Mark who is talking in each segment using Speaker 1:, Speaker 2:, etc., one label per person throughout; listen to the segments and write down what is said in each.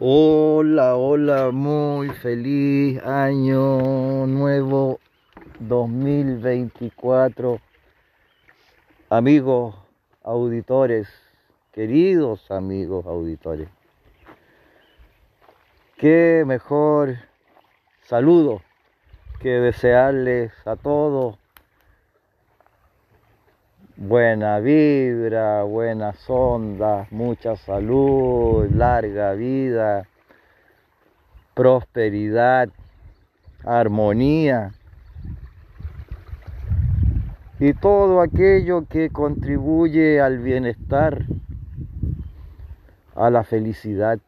Speaker 1: Hola, hola, muy feliz año nuevo 2024. Amigos auditores, queridos amigos auditores. Qué mejor saludo que desearles a todos buena vibra, buenas ondas, mucha salud, larga vida, prosperidad, armonía. Y todo aquello que contribuye al bienestar, a la felicidad,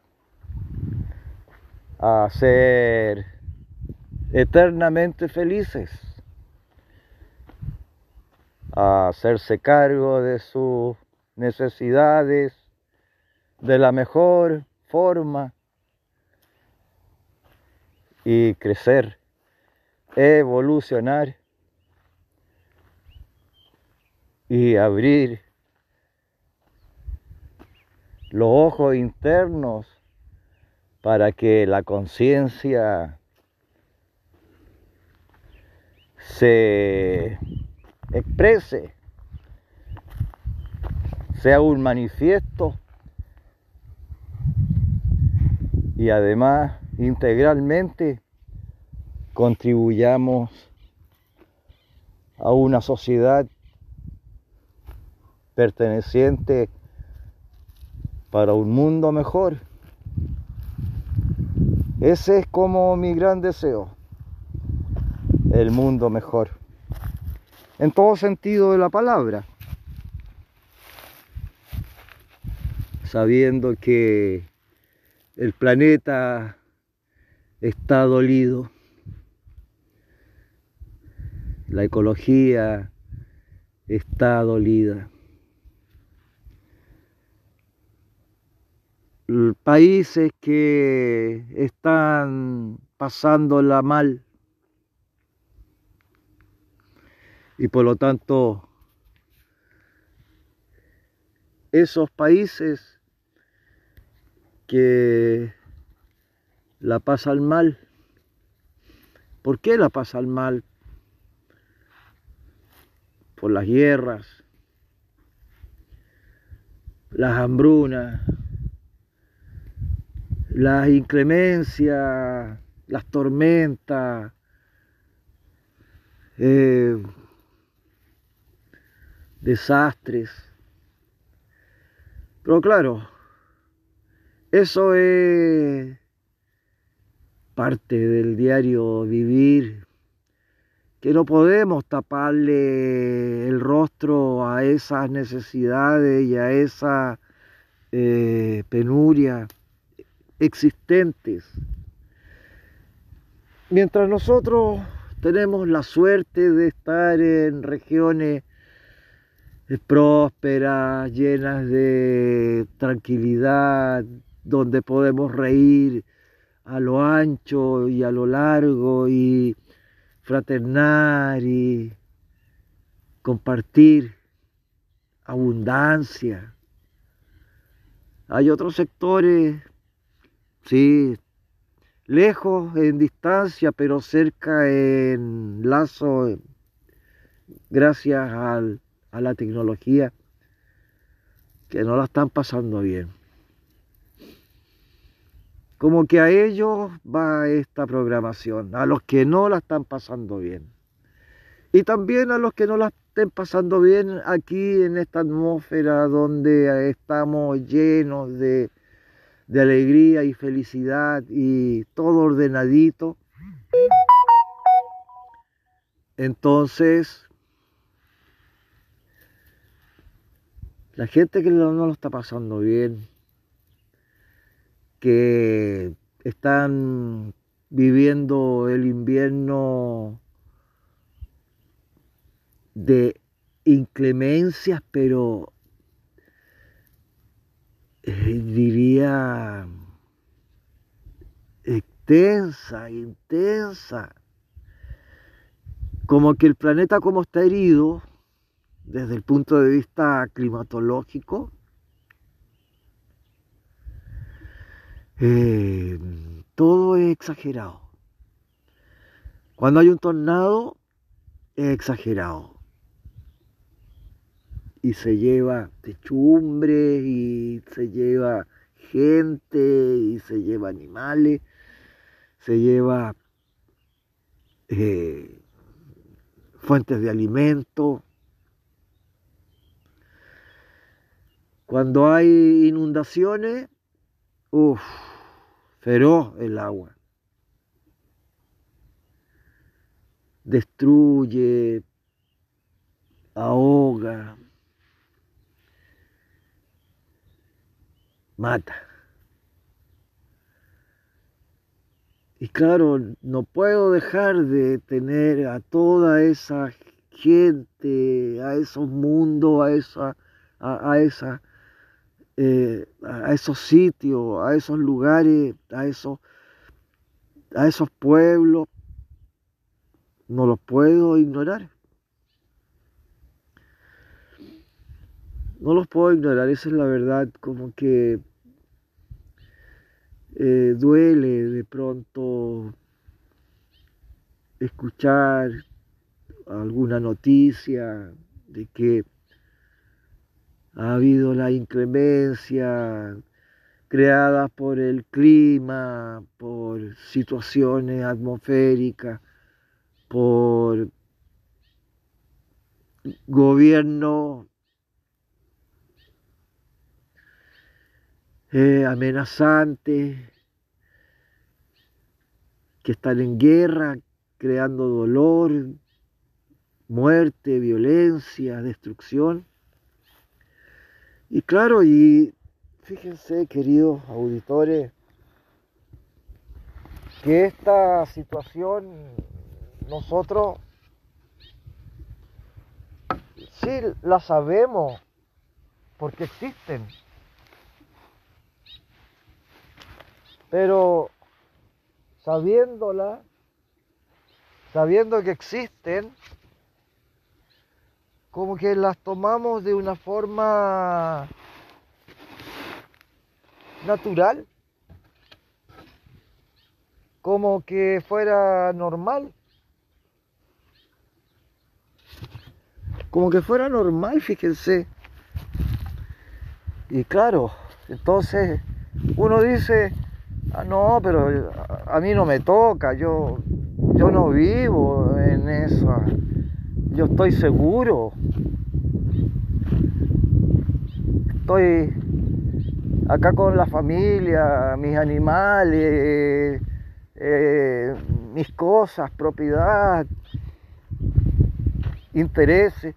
Speaker 1: a ser eternamente felices a hacerse cargo de sus necesidades de la mejor forma y crecer, evolucionar y abrir los ojos internos para que la conciencia se exprese, sea un manifiesto y además integralmente contribuyamos a una sociedad perteneciente para un mundo mejor. Ese es como mi gran deseo, el mundo mejor en todo sentido de la palabra. Sabiendo que el planeta está dolido, la ecología está dolida. Países que están pasándola mal Y por lo tanto, esos países que la pasan mal, ¿por qué la pasan mal? Por las guerras, las hambrunas, las inclemencias, las tormentas, eh, desastres. Pero claro, eso es parte del diario vivir, que no podemos taparle el rostro a esas necesidades y a esa eh, penuria existentes. Mientras nosotros tenemos la suerte de estar en regiones prósperas, llenas de tranquilidad, donde podemos reír a lo ancho y a lo largo y fraternar y compartir abundancia. Hay otros sectores, sí, lejos en distancia, pero cerca en lazo, gracias al a la tecnología que no la están pasando bien. Como que a ellos va esta programación, a los que no la están pasando bien. Y también a los que no la estén pasando bien aquí en esta atmósfera donde estamos llenos de, de alegría y felicidad y todo ordenadito. Entonces, La gente que no, lo está pasando bien, que están viviendo el invierno de inclemencias, pero eh, diría extensa, intensa. Como que el planeta como está herido, desde el punto de vista climatológico, Eh, todo es exagerado. Cuando hay un tornado, es exagerado. Y se lleva techumbre, y se lleva gente, y se lleva animales, se lleva eh, fuentes de alimento. Cuando hay inundaciones, uff, feroz el agua. Destruye, ahoga, mata. Y claro, no puedo dejar de tener a toda esa gente, a esos mundos, a esa, a, esa, eh, a esos sitios, a esos lugares, a esos, a esos pueblos, no los puedo ignorar. No los puedo ignorar, esa es la verdad, como que eh, duele de pronto escuchar alguna noticia de que ha habido la inclemencia creada por el clima, por situaciones atmosféricas, por gobierno eh, amenazantes que están en guerra, creando dolor, muerte, violencia, destrucción. Y claro, y fíjense, queridos auditores, que esta situación nosotros sí la sabemos porque existen. Pero sabiéndola, sabiendo que existen, como que las tomamos de una forma natural, como que fuera normal. Como que fuera normal, fíjense. Y claro, entonces uno dice, Ah, no, pero a mí no me toca, yo, yo no vivo en eso. Yo estoy seguro. Estoy acá con la familia, mis animales, eh, mis cosas, propiedad, intereses.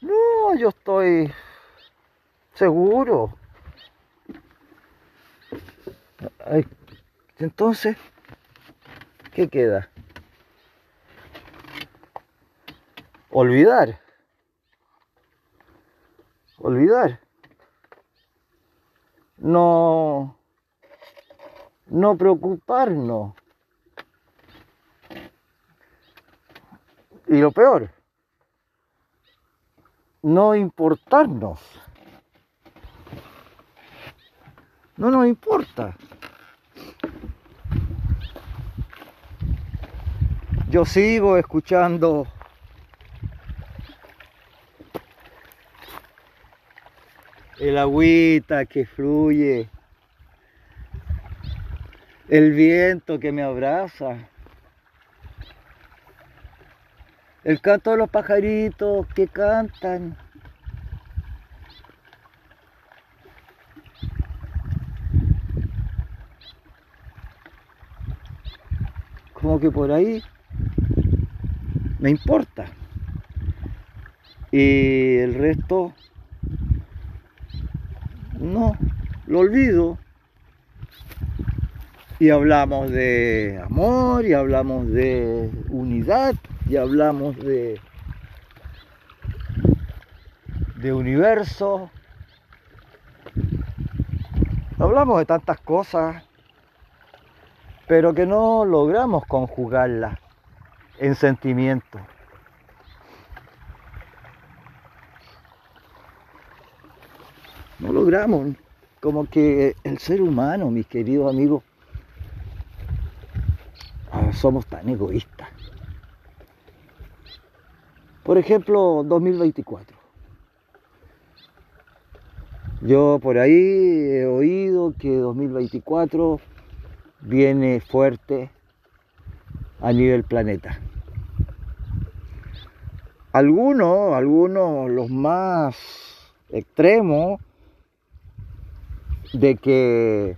Speaker 1: No, yo estoy seguro. Entonces, ¿qué queda? Olvidar. Olvidar. No, no preocuparnos. Y lo peor, no importarnos. No nos importa. Yo sigo escuchando el agüita que fluye, el viento que me abraza, el canto de los pajaritos que cantan. como que por ahí me importa. Y el resto no, lo olvido. Y hablamos de amor, y hablamos de unidad, y hablamos de, de universo. Hablamos de tantas cosas pero que no logramos conjugarla en sentimiento. No logramos. como que el ser humano, mis queridos amigos, ah, somos tan egoístas. Por ejemplo, 2024. Yo por ahí he oído que 2024 viene fuerte a nivel planeta. Algunos, algunos, los más extremos, de que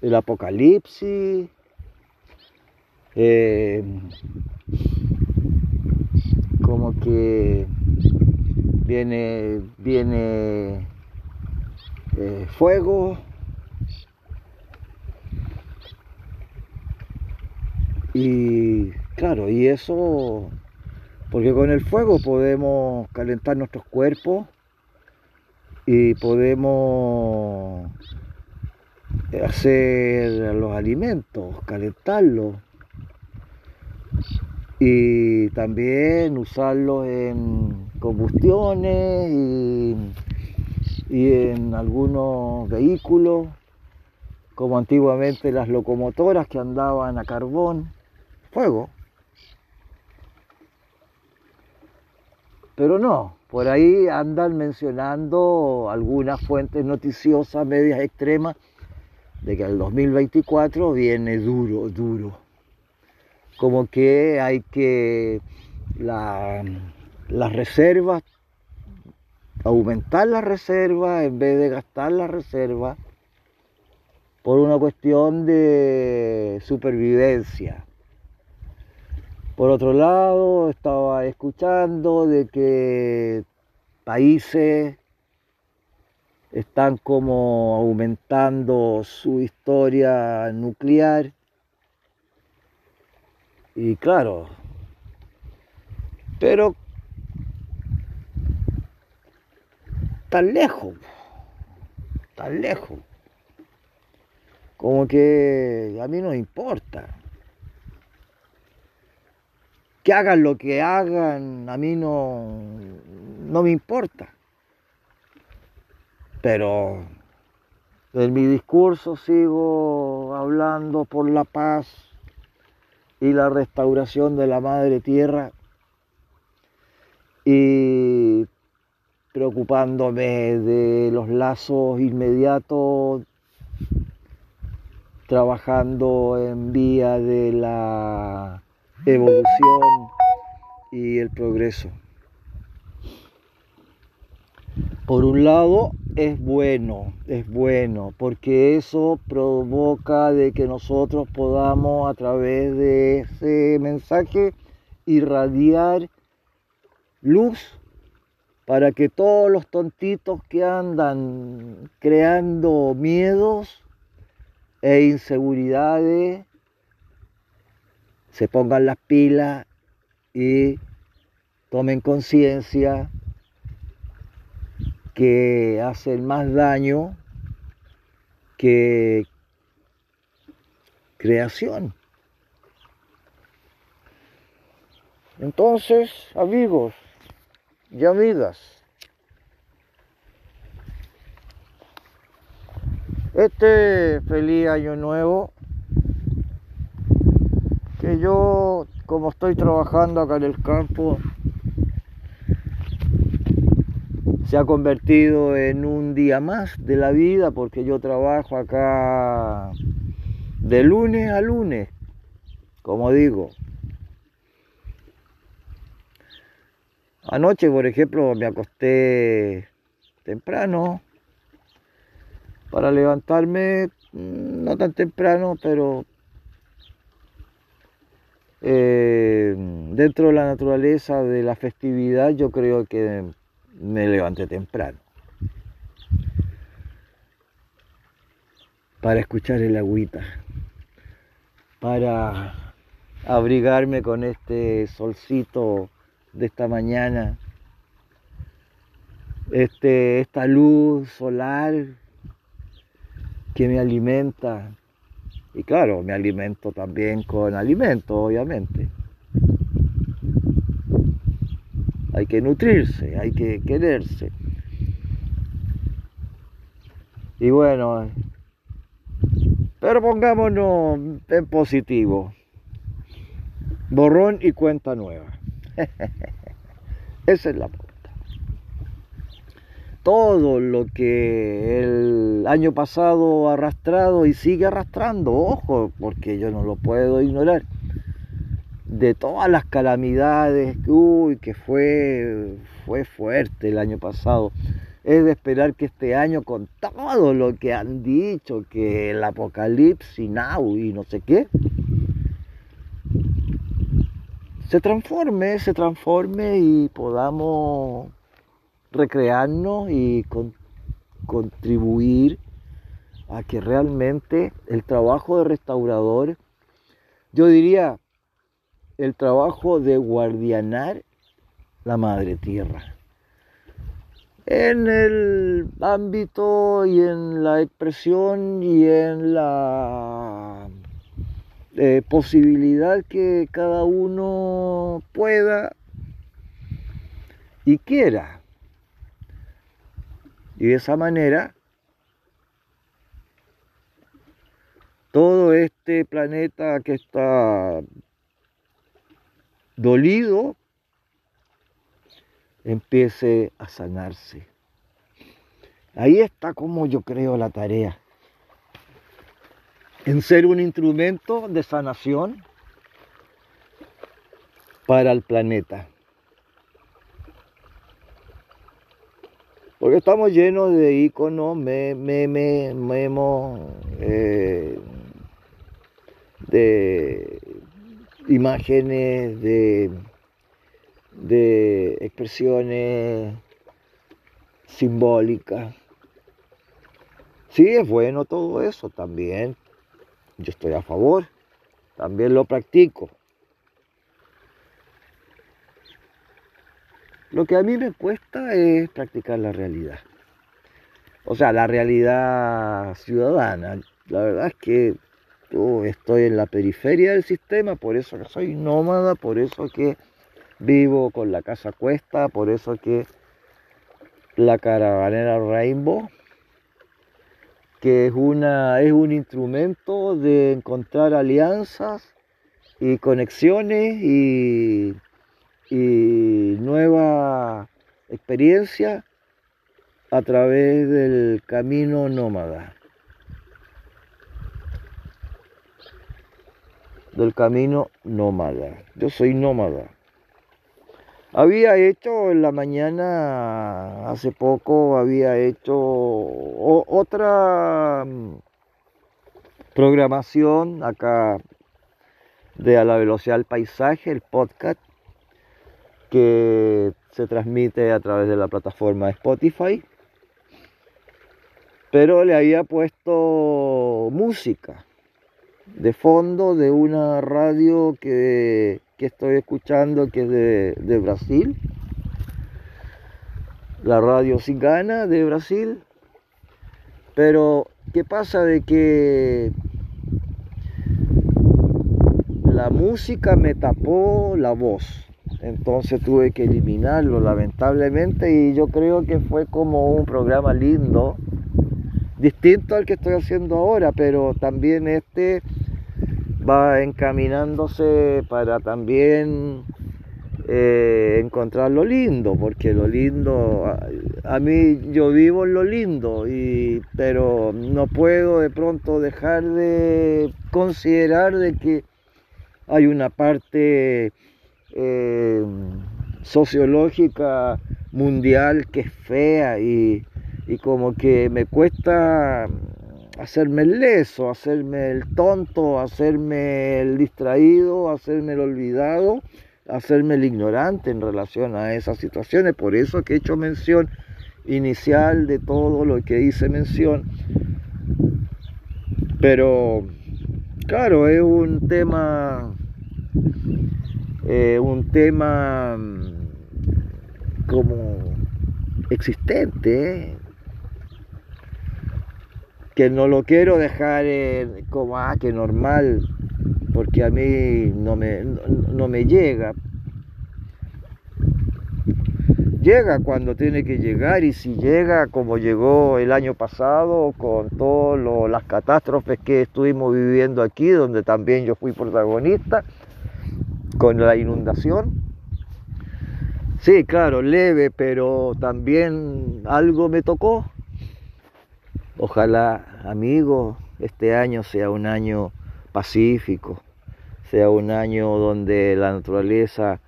Speaker 1: el apocalipsis, eh, como que viene, viene eh, fuego, y claro, y eso, porque con el fuego podemos calentar nuestros cuerpos, y podemos hacer los alimentos, calentarlos y también usarlos en combustiones y, y en algunos vehículos, como antiguamente las locomotoras que andaban a carbón, fuego. Pero no, por ahí andan mencionando algunas fuentes noticiosas medias extremas de que el 2024 viene duro, duro. Como que hay que las reservas, aumentar las reservas en vez de gastar las reservas por una cuestión de supervivencia. Por otro lado, estaba escuchando de que países están como aumentando su historia nuclear. Y claro, pero tan lejos, tan lejos, como que a mí no importa hagan lo que hagan, a mí no, no me importa. Pero en mi discurso sigo hablando por la paz y la restauración de la madre tierra y preocupándome de los lazos inmediatos, trabajando en vía de la evolución y el progreso. Por un lado es bueno, es bueno, porque eso provoca de que nosotros podamos a través de ese mensaje irradiar luz para que todos los tontitos que andan creando miedos e inseguridades se pongan las pilas y tomen conciencia que hacen más daño que creación. Entonces, amigos y amigas, este feliz año nuevo yo, como estoy trabajando acá en el campo, se ha convertido en un día más de la vida porque yo trabajo acá de lunes a lunes, como digo. Anoche, por ejemplo, me acosté temprano para levantarme, mm, no tan temprano, pero eh, dentro de la naturaleza de la festividad yo creo que me levanté temprano. Para escuchar el agüita, para abrigarme con este solcito de esta mañana, este, esta luz solar que me alimenta, y claro, me alimento también con alimento, obviamente. Hay que nutrirse, hay que quererse. Y bueno, pero pongámonos en positivo. Borrón y cuenta nueva. Esa es la. Todo lo que el año pasado arrastrado y sigue arrastrando, ojo, porque yo no lo puedo ignorar. De todas las calamidades, que fue, fue fuerte el año pasado es de esperar que este año, con todo lo que han dicho, que el apocalipsis now y no sé qué, se transforme, se transforme y podamos recrearnos y contribuir a que realmente el trabajo de restaurador, yo diría, el trabajo de guardianar la madre tierra en el ámbito y en la expresión y en la eh, posibilidad que cada uno pueda y quiera. Y de esa manera, todo este planeta que está dolido empiece a sanarse. Ahí está como yo creo la tarea. En ser un instrumento de sanación para el planeta. Porque estamos llenos de iconos, memes, memos, eh, de imágenes, de de expresiones simbólicas. Sí, es bueno todo eso también. Yo estoy a favor. También lo practico. Lo que a mí me cuesta es practicar la realidad. O sea, la realidad ciudadana. La verdad es que yo estoy en la periferia del sistema, por eso que soy nómada, por eso que vivo con la casa cuesta, por eso que la caravanera Rainbow, que es, una, es un instrumento de encontrar alianzas y conexiones y, y nueva experiencia a través del camino nómada. Del camino nómada. Yo soy nómada. Había hecho en la mañana, hace poco, había hecho otra mm, programación acá de A la Velocidad del Paisaje, el podcast, que se transmite a través de la plataforma Spotify. Pero le había puesto música de fondo de una radio que que estoy escuchando, que es de, Brasil, la radio Cigana de Brasil. Pero, ¿qué pasa de que la música me tapó la voz? Entonces tuve que eliminarlo, lamentablemente, y yo creo que fue como un programa lindo, distinto al que estoy haciendo ahora, pero también este va encaminándose para también eh, encontrar lo lindo, porque lo lindo, a, mí yo vivo en lo lindo, y, pero no puedo de pronto dejar de considerar de que hay una parte eh, sociológica mundial que es fea y, y como que me cuesta hacerme el leso, hacerme el tonto, hacerme el distraído, hacerme el olvidado, hacerme el ignorante en relación a esas situaciones. Por eso que he hecho mención inicial de todo lo que hice mención. Pero, claro, es un tema, eh, un tema mm, como existente, ¿eh? que no lo quiero dejar como, ah, que normal, porque a mí no me, no, me llega. llega cuando tiene que llegar y si llega como llegó el año pasado con todas las catástrofes que estuvimos viviendo aquí, donde también yo fui protagonista, con la inundación. Sí, claro, leve, pero también algo me tocó. Ojalá, amigos, este año sea un año pacífico, sea un año donde la naturaleza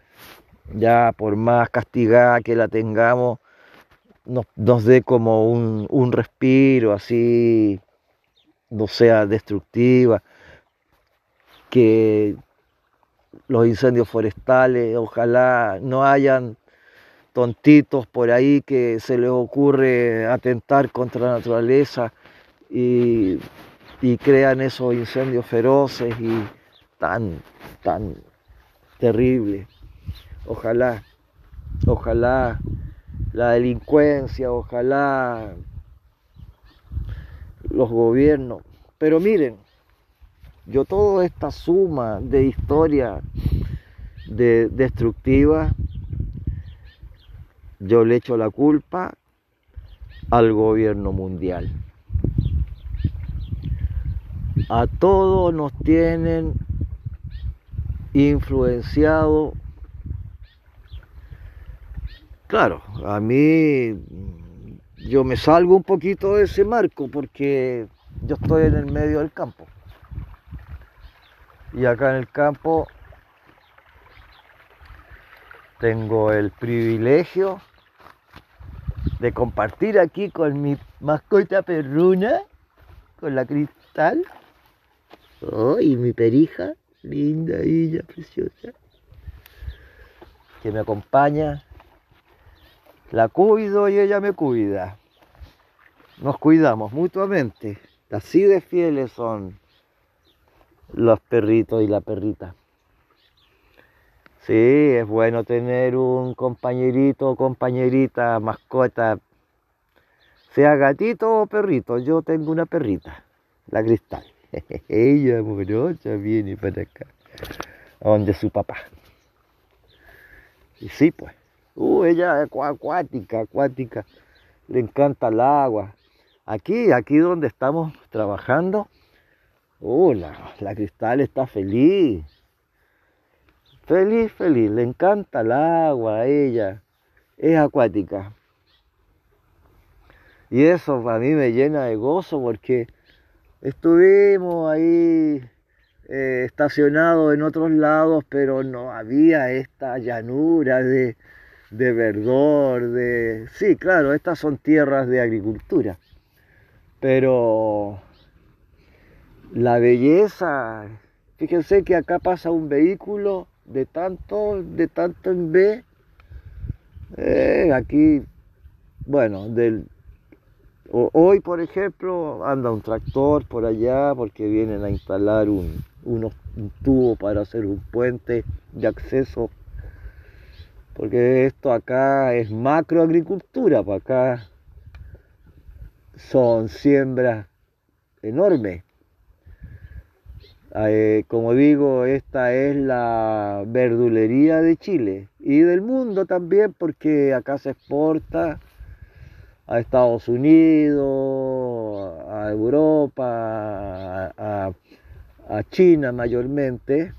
Speaker 1: ya por más castigada que la tengamos, nos, dé como un, respiro así, no sea destructiva, que los incendios forestales, ojalá no hayan tontitos por ahí que se les ocurre atentar contra la naturaleza y, y crean esos incendios feroces y tan, tan terribles. Ojalá, ojalá la delincuencia, ojalá los gobiernos. Pero miren, yo toda esta suma de historia de, destructiva, yo le echo la culpa al gobierno mundial. A todos nos tienen influenciado Claro, a mí yo me salgo un poquito de ese marco porque yo estoy en el medio del campo. Y acá en el campo tengo el privilegio de compartir aquí con mi mascota perruna, con la cristal. Oh, y mi perija, linda, ella, preciosa, que me acompaña la cuido y ella me cuida. Nos cuidamos mutuamente. Así de fieles son los perritos y la perrita. Sí, es bueno tener un compañerito o compañerita, mascota, sea gatito o perrito. Yo tengo una perrita, la cristal. Ella amorosa viene para acá, donde su papá. Y sí, pues. Uh, ella es acuática, acuática. Le encanta el agua. Aquí, aquí donde estamos trabajando, uh, la, cristal está feliz. Feliz, feliz. Le encanta el agua a ella. Es acuática. Y eso para mí me llena de gozo porque estuvimos ahí eh, estacionados en otros lados, pero no había esta llanura de, de verdor, de... Sí, claro, estas son tierras de agricultura, pero la belleza, fíjense que acá pasa un vehículo de tanto, de tanto en B, eh, aquí, bueno, hoy por ejemplo anda un tractor por allá porque vienen a instalar un, tubo para hacer un puente de acceso. Porque esto acá es macroagricultura, para acá son siembras enormes. Eh, como digo, esta es la verdulería de Chile y del mundo también porque acá se exporta a Estados Unidos, a Europa, a China mayormente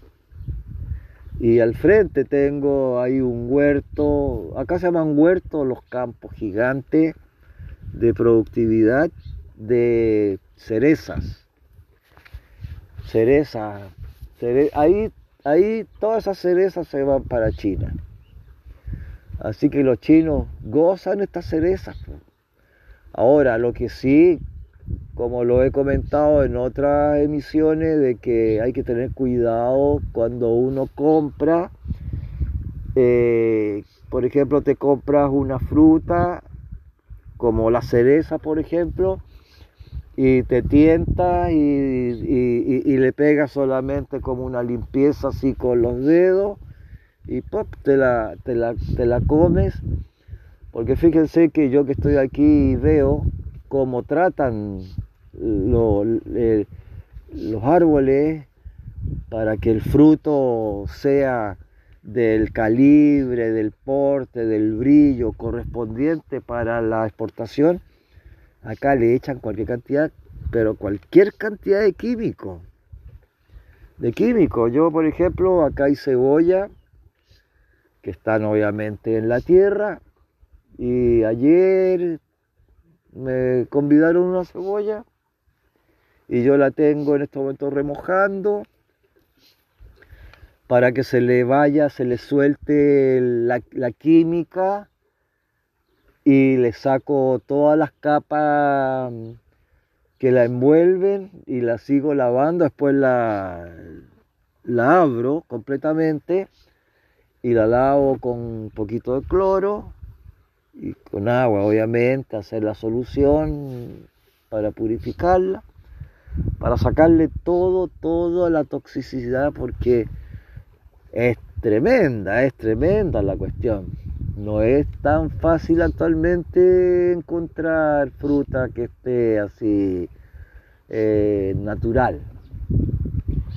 Speaker 1: y al frente tengo ahí un huerto, acá se llaman huertos los campos gigantes de productividad de cerezas. Cereza, ahí, ahí todas esas cerezas se van para China. Así que los chinos gozan estas cerezas. Ahora, lo que sí como lo he comentado en otras emisiones, de que hay que tener cuidado cuando uno compra, eh, por ejemplo, te compras una fruta, como la cereza, por ejemplo, y te tienta y, le pegas solamente como una limpieza así con los dedos y pop, te la, te la, te la comes. Porque fíjense que yo que estoy aquí veo cómo tratan los árboles para que el fruto sea del calibre, del porte, del brillo correspondiente para la exportación, acá le echan cualquier cantidad, pero cualquier cantidad de químico. De químico. Yo, por ejemplo, acá hay cebolla, que están obviamente en la tierra, y ayer me convidaron una cebolla y yo la tengo en este momento remojando para que se le vaya, se le suelte la, química y le saco todas las capas que la envuelven y la sigo lavando, después la, la abro completamente y la lavo con un poquito de cloro y con agua, obviamente, hacer la solución para purificarla, para sacarle todo, toda la toxicidad, porque es tremenda, es tremenda la cuestión. No es tan fácil actualmente encontrar fruta que esté así eh, natural.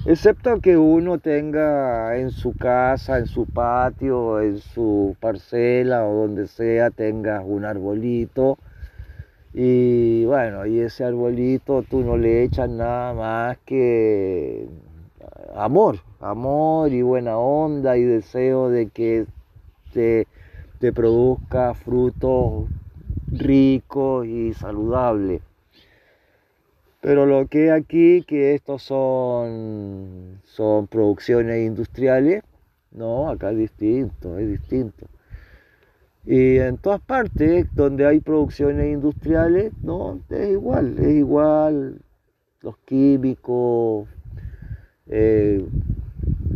Speaker 1: Excepto que uno tenga en su casa, en su patio, en su parcela o donde sea, tenga un arbolito. Y bueno, y ese arbolito tú no le echas nada más que amor, amor y buena onda y deseo de que te, te produzca frutos ricos y saludables. Pero lo que aquí, que estos son, son producciones industriales, no, acá es distinto, es distinto. Y en todas partes donde hay producciones industriales, no, es igual, es igual. Los químicos, eh,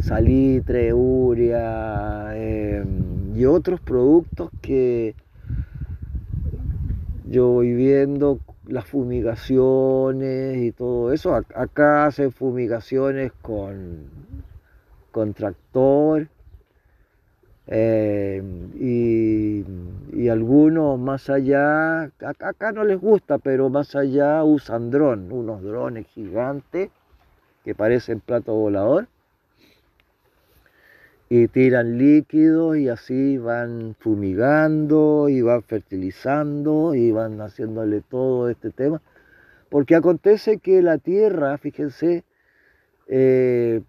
Speaker 1: salitre, urea em, y otros productos que yo voy viendo las fumigaciones y todo eso. Acá hacen fumigaciones con, con tractor em, y, y, algunos más allá, acá, acá no les gusta, pero más allá usan dron, unos drones gigantes que parecen plato volador y tiran líquidos y así van fumigando y van fertilizando y van haciéndole todo este tema. Porque acontece que la tierra, fíjense, eh,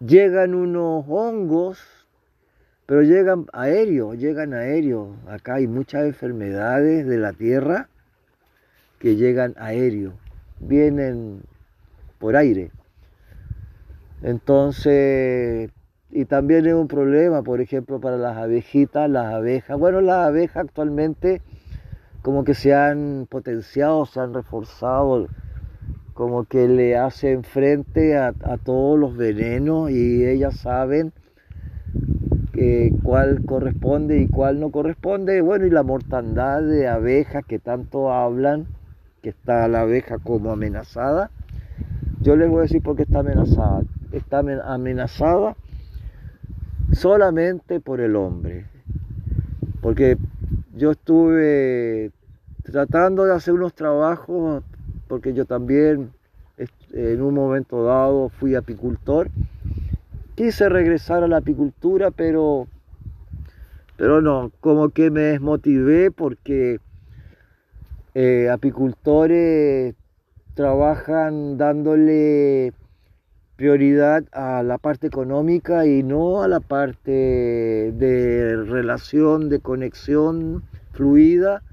Speaker 1: llegan unos hongos, pero llegan aéreos, llegan aéreos. Acá hay muchas enfermedades de la tierra que llegan aéreos vienen por aire. Entonces, y también es un problema, por ejemplo, para las abejitas, las abejas. Bueno, las abejas actualmente como que se han potenciado, se han reforzado, como que le hacen frente a, todos los venenos y ellas saben cuál corresponde y cuál no corresponde. Bueno, y la mortandad de abejas que tanto hablan que está la abeja como amenazada. Yo les voy a decir por qué está amenazada. Está amenazada solamente por el hombre. Porque yo estuve tratando de hacer unos trabajos, porque yo también en un momento dado fui apicultor. Quise regresar a la apicultura, pero, pero no, como que me desmotivé porque eh, apicultores trabajan dándole prioridad a la parte económica y no a la parte de relación, de conexión fluida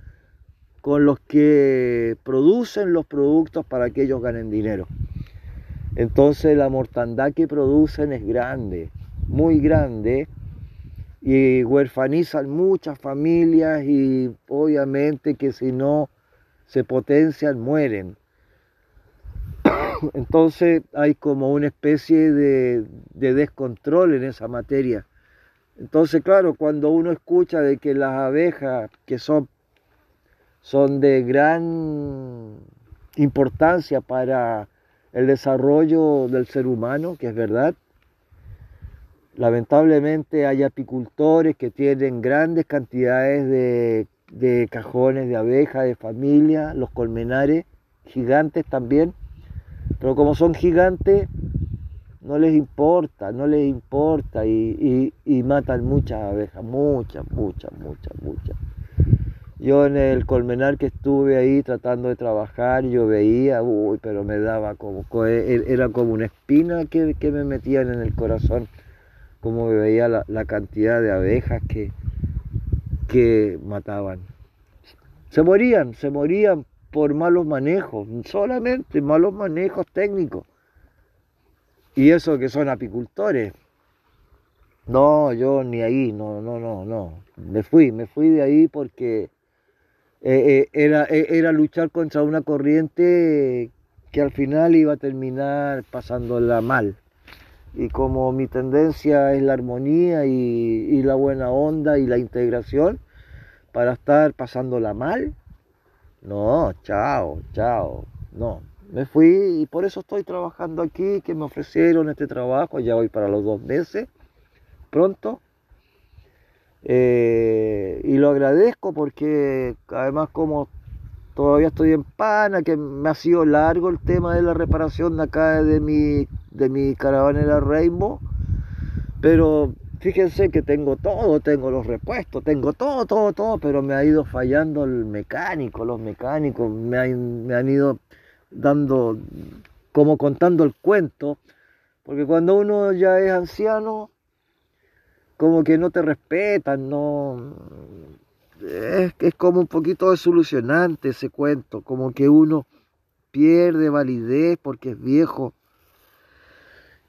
Speaker 1: con los que producen los productos para que ellos ganen dinero. Entonces la mortandad que producen es grande, muy grande, y huerfanizan muchas familias y obviamente que si no se potencian, mueren. Entonces hay como una especie de, descontrol en esa materia. Entonces, claro, cuando uno escucha de que las abejas, que son, son de gran importancia para el desarrollo del ser humano, que es verdad, lamentablemente hay apicultores que tienen grandes cantidades de de cajones de abeja, de familia, los colmenares, gigantes también. Pero como son gigantes, no les importa, no les importa y, matan muchas abejas, muchas, muchas, muchas, muchas. Yo en el colmenar que estuve ahí tratando de trabajar, yo veía, uy, pero me daba como, e, e, era como una espina que, que me metían en el corazón, como veía la, la cantidad de abejas que, que mataban. Se morían, se morían por malos manejos, solamente malos manejos técnicos. Y eso que son apicultores. No, yo ni ahí, no, no, no, no. Me fui, me fui de ahí porque eh, eh, era, eh, era luchar contra una corriente que al final iba a terminar pasándola mal. Y como mi tendencia es la armonía y, y la buena onda y la integración, para estar pasándola mal, no, chao, chao, no, me fui y por eso estoy trabajando aquí, que me ofrecieron este trabajo, ya voy para los dos meses, pronto. Eh, y lo agradezco porque además como todavía estoy en pana, que me ha sido largo el tema de la reparación de acá de mi, de mi caravanera Rainbow, pero fíjense que tengo todo, tengo los repuestos, tengo todo, todo, todo, pero me ha ido fallando el mecánico, los mecánicos me me han ido dando, como contando el cuento, porque cuando uno ya es anciano, como que no te respetan, no... Es, es como un poquito desolucionante ese cuento, como que uno pierde validez porque es viejo.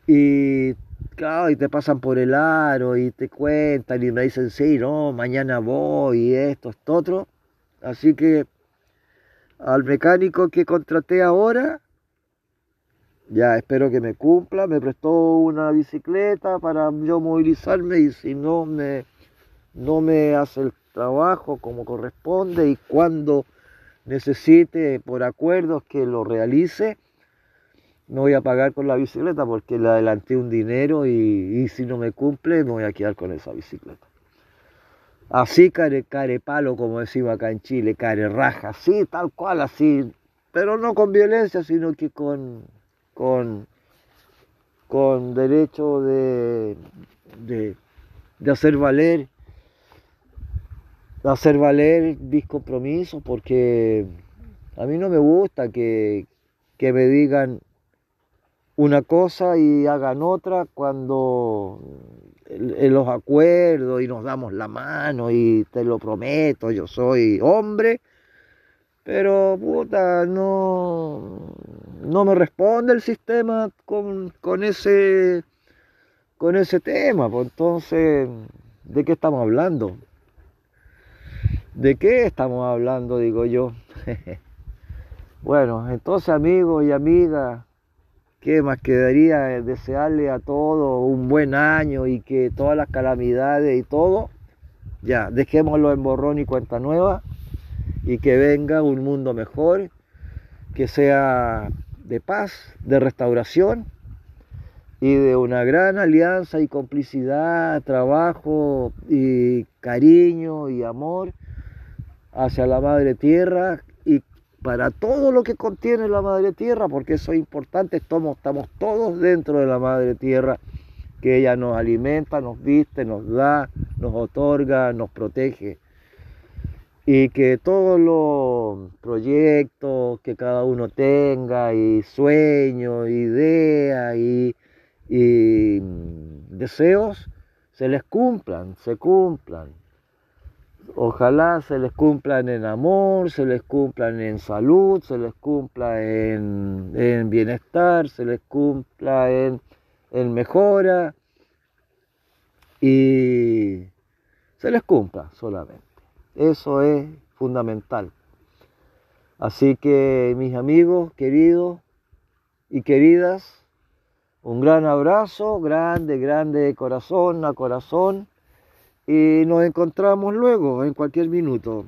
Speaker 1: Y claro, y te pasan por el aro y te cuentan y me dicen, sí, no, mañana voy y esto, esto, otro. Así que al mecánico que contraté ahora, ya espero que me cumpla, me prestó una bicicleta para yo movilizarme y si no me, no me hace el trabajo como corresponde y cuando necesite por acuerdos que lo realice, no voy a pagar con la bicicleta porque le adelanté un dinero y, y si no me cumple me voy a quedar con esa bicicleta. Así care, care palo, como decimos acá en Chile, care raja, sí, tal cual, así, pero no con violencia, sino que con, con, con derecho de, de, hacer valer, de hacer valer mis compromisos, porque a mí no me gusta que, que me digan una cosa y hagan otra cuando los acuerdos y nos damos la mano y te lo prometo, yo soy hombre, pero puta, no, no me responde el sistema con, con ese con ese tema, pues entonces, ¿de qué estamos hablando? ¿De qué estamos hablando, digo yo? bueno, entonces amigos y amigas, ¿Qué más quedaría desearle a todos un buen año y que todas las calamidades y todo, ya, dejémoslo en borrón y cuenta nueva y que venga un mundo mejor, que sea de paz, de restauración y de una gran alianza y complicidad, trabajo y cariño y amor hacia la Madre Tierra para todo lo que contiene la madre tierra, porque eso es importante, estamos, todos dentro de la madre tierra, que ella nos alimenta, nos viste, nos da, nos otorga, nos protege. Y que todos los proyectos que cada uno tenga, y sueños, ideas y deseos, se les cumplan, se cumplan. Ojalá se les cumplan en amor, se les cumplan en salud, se les cumpla en, bienestar, se les cumpla en, en mejora y se les cumpla solamente. Eso es fundamental. Así que mis amigos queridos y queridas, un gran abrazo, grande, grande de corazón a corazón y nos encontramos luego en cualquier minuto.